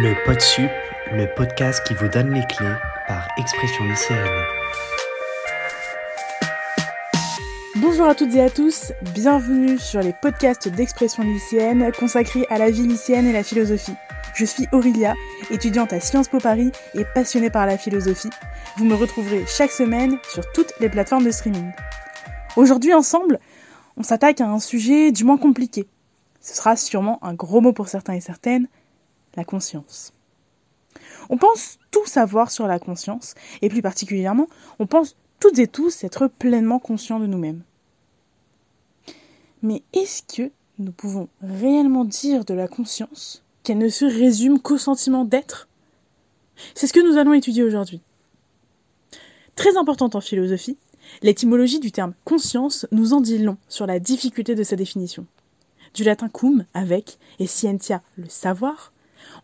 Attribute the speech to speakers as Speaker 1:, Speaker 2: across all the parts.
Speaker 1: Le PodSup, le podcast qui vous donne les clés par Expression lycéenne.
Speaker 2: Bonjour à toutes et à tous, bienvenue sur les podcasts d'Expression lycéenne consacrés à la vie lycéenne et la philosophie. Je suis Aurélia, étudiante à Sciences Po Paris et passionnée par la philosophie. Vous me retrouverez chaque semaine sur toutes les plateformes de streaming. Aujourd'hui ensemble, on s'attaque à un sujet du moins compliqué. Ce sera sûrement un gros mot pour certains et certaines, la conscience. On pense tout savoir sur la conscience, et plus particulièrement, on pense toutes et tous être pleinement conscients de nous-mêmes. Mais est-ce que nous pouvons réellement dire de la conscience qu'elle ne se résume qu'au sentiment d'être? C'est ce que nous allons étudier aujourd'hui. Très importante en philosophie, l'étymologie du terme conscience nous en dit long sur la difficulté de sa définition. Du latin cum, avec, et scientia, le savoir,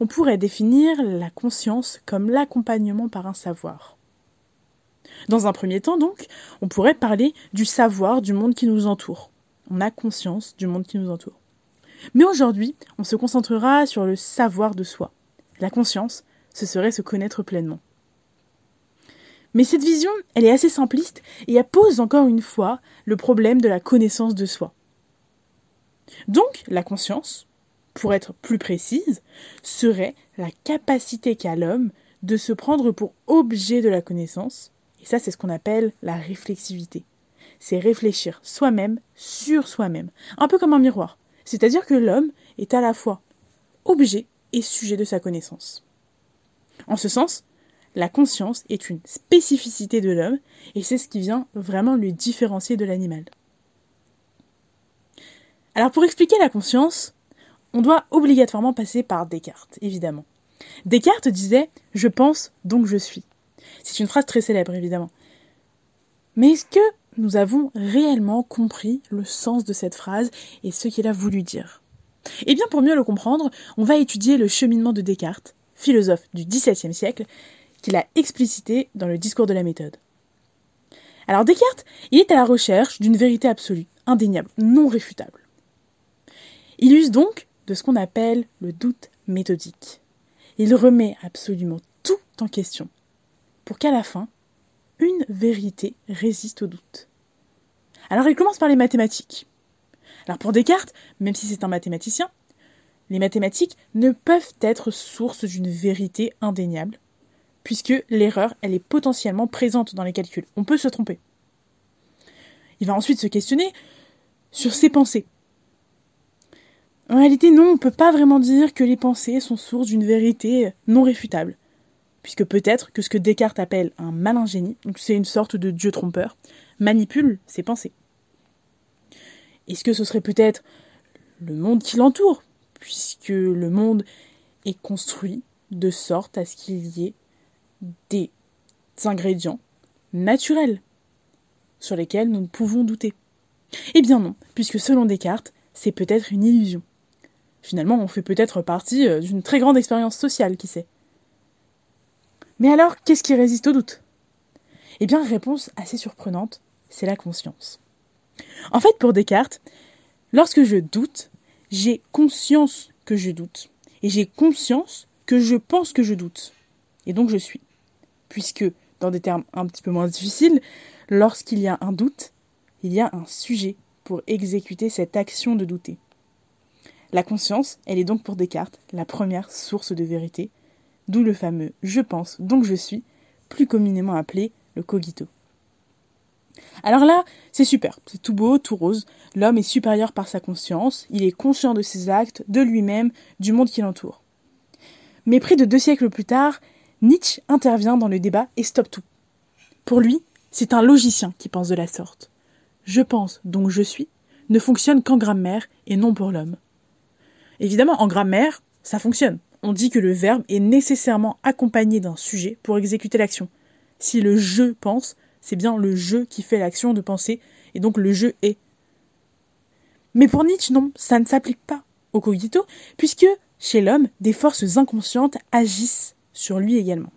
Speaker 2: on pourrait définir la conscience comme l'accompagnement par un savoir. Dans un premier temps, donc, on pourrait parler du savoir du monde qui nous entoure. On a conscience du monde qui nous entoure. Mais aujourd'hui, on se concentrera sur le savoir de soi. La conscience, ce serait se connaître pleinement. Mais cette vision, elle est assez simpliste et elle pose encore une fois le problème de la connaissance de soi. Donc, la conscience, pour être plus précise, serait la capacité qu'a l'homme de se prendre pour objet de la connaissance, et ça c'est ce qu'on appelle la réflexivité. C'est réfléchir soi-même sur soi-même, un peu comme un miroir. C'est-à-dire que l'homme est à la fois objet et sujet de sa connaissance. En ce sens, la conscience est une spécificité de l'homme, et c'est ce qui vient vraiment le différencier de l'animal. Alors pour expliquer la conscience, on doit obligatoirement passer par Descartes, évidemment. Descartes disait Je pense, donc je suis. C'est une phrase très célèbre, évidemment. Mais est-ce que nous avons réellement compris le sens de cette phrase et ce qu'il a voulu dire? Eh bien, pour mieux le comprendre, on va étudier le cheminement de Descartes, philosophe du XVIIe siècle, qu'il a explicité dans le discours de la méthode. Alors Descartes, il est à la recherche d'une vérité absolue, indéniable, non réfutable. Il use donc de ce qu'on appelle le doute méthodique. Il remet absolument tout en question, pour qu'à la fin, une vérité résiste au doute. Alors il commence par les mathématiques. Alors pour Descartes, même si c'est un mathématicien, les mathématiques ne peuvent être source d'une vérité indéniable, puisque l'erreur, elle est potentiellement présente dans les calculs. On peut se tromper. Il va ensuite se questionner sur ses pensées, en réalité, non, on ne peut pas vraiment dire que les pensées sont source d'une vérité non réfutable. Puisque peut-être que ce que Descartes appelle un malin génie, c'est une sorte de dieu trompeur, manipule ses pensées. Est-ce que ce serait peut-être le monde qui l'entoure, puisque le monde est construit de sorte à ce qu'il y ait des ingrédients naturels sur lesquels nous ne pouvons douter? Eh bien non, puisque selon Descartes, c'est peut-être une illusion. Finalement, on fait peut-être partie euh, d'une très grande expérience sociale, qui sait. Mais alors, qu'est-ce qui résiste au doute? Eh bien, réponse assez surprenante, c'est la conscience. En fait, pour Descartes, lorsque je doute, j'ai conscience que je doute. Et j'ai conscience que je pense que je doute. Et donc je suis. Puisque, dans des termes un petit peu moins difficiles, lorsqu'il y a un doute, il y a un sujet pour exécuter cette action de douter. La conscience, elle est donc pour Descartes la première source de vérité, d'où le fameux je pense, donc je suis, plus communément appelé le cogito. Alors là, c'est super, c'est tout beau, tout rose. L'homme est supérieur par sa conscience, il est conscient de ses actes, de lui-même, du monde qui l'entoure. Mais près de deux siècles plus tard, Nietzsche intervient dans le débat et stoppe tout. Pour lui, c'est un logicien qui pense de la sorte. Je pense, donc je suis, ne fonctionne qu'en grammaire et non pour l'homme. Évidemment, en grammaire, ça fonctionne. On dit que le verbe est nécessairement accompagné d'un sujet pour exécuter l'action. Si le je pense, c'est bien le je qui fait l'action de penser, et donc le je est. Mais pour Nietzsche, non, ça ne s'applique pas au cogito, puisque chez l'homme, des forces inconscientes agissent sur lui également.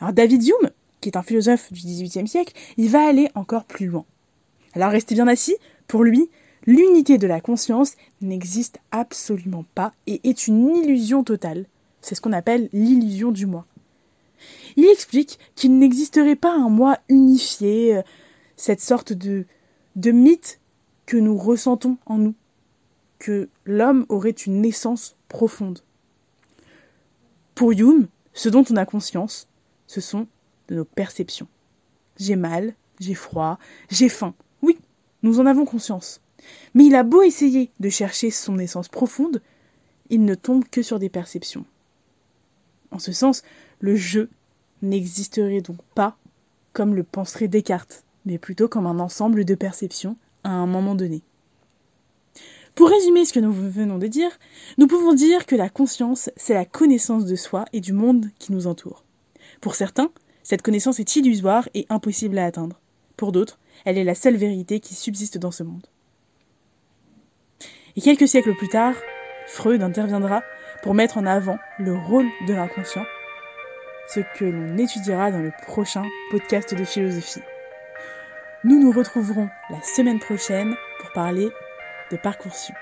Speaker 2: Alors David Hume, qui est un philosophe du XVIIIe siècle, il va aller encore plus loin. Alors restez bien assis, pour lui, L'unité de la conscience n'existe absolument pas et est une illusion totale. C'est ce qu'on appelle l'illusion du moi. Il explique qu'il n'existerait pas un moi unifié, euh, cette sorte de, de mythe que nous ressentons en nous, que l'homme aurait une naissance profonde. Pour Hume, ce dont on a conscience, ce sont de nos perceptions. J'ai mal, j'ai froid, j'ai faim. Oui, nous en avons conscience. Mais il a beau essayer de chercher son essence profonde, il ne tombe que sur des perceptions. En ce sens, le je n'existerait donc pas comme le penserait Descartes, mais plutôt comme un ensemble de perceptions à un moment donné. Pour résumer ce que nous venons de dire, nous pouvons dire que la conscience, c'est la connaissance de soi et du monde qui nous entoure. Pour certains, cette connaissance est illusoire et impossible à atteindre. Pour d'autres, elle est la seule vérité qui subsiste dans ce monde. Et quelques siècles plus tard, Freud interviendra pour mettre en avant le rôle de l'inconscient, ce que l'on étudiera dans le prochain podcast de philosophie. Nous nous retrouverons la semaine prochaine pour parler de Parcoursup.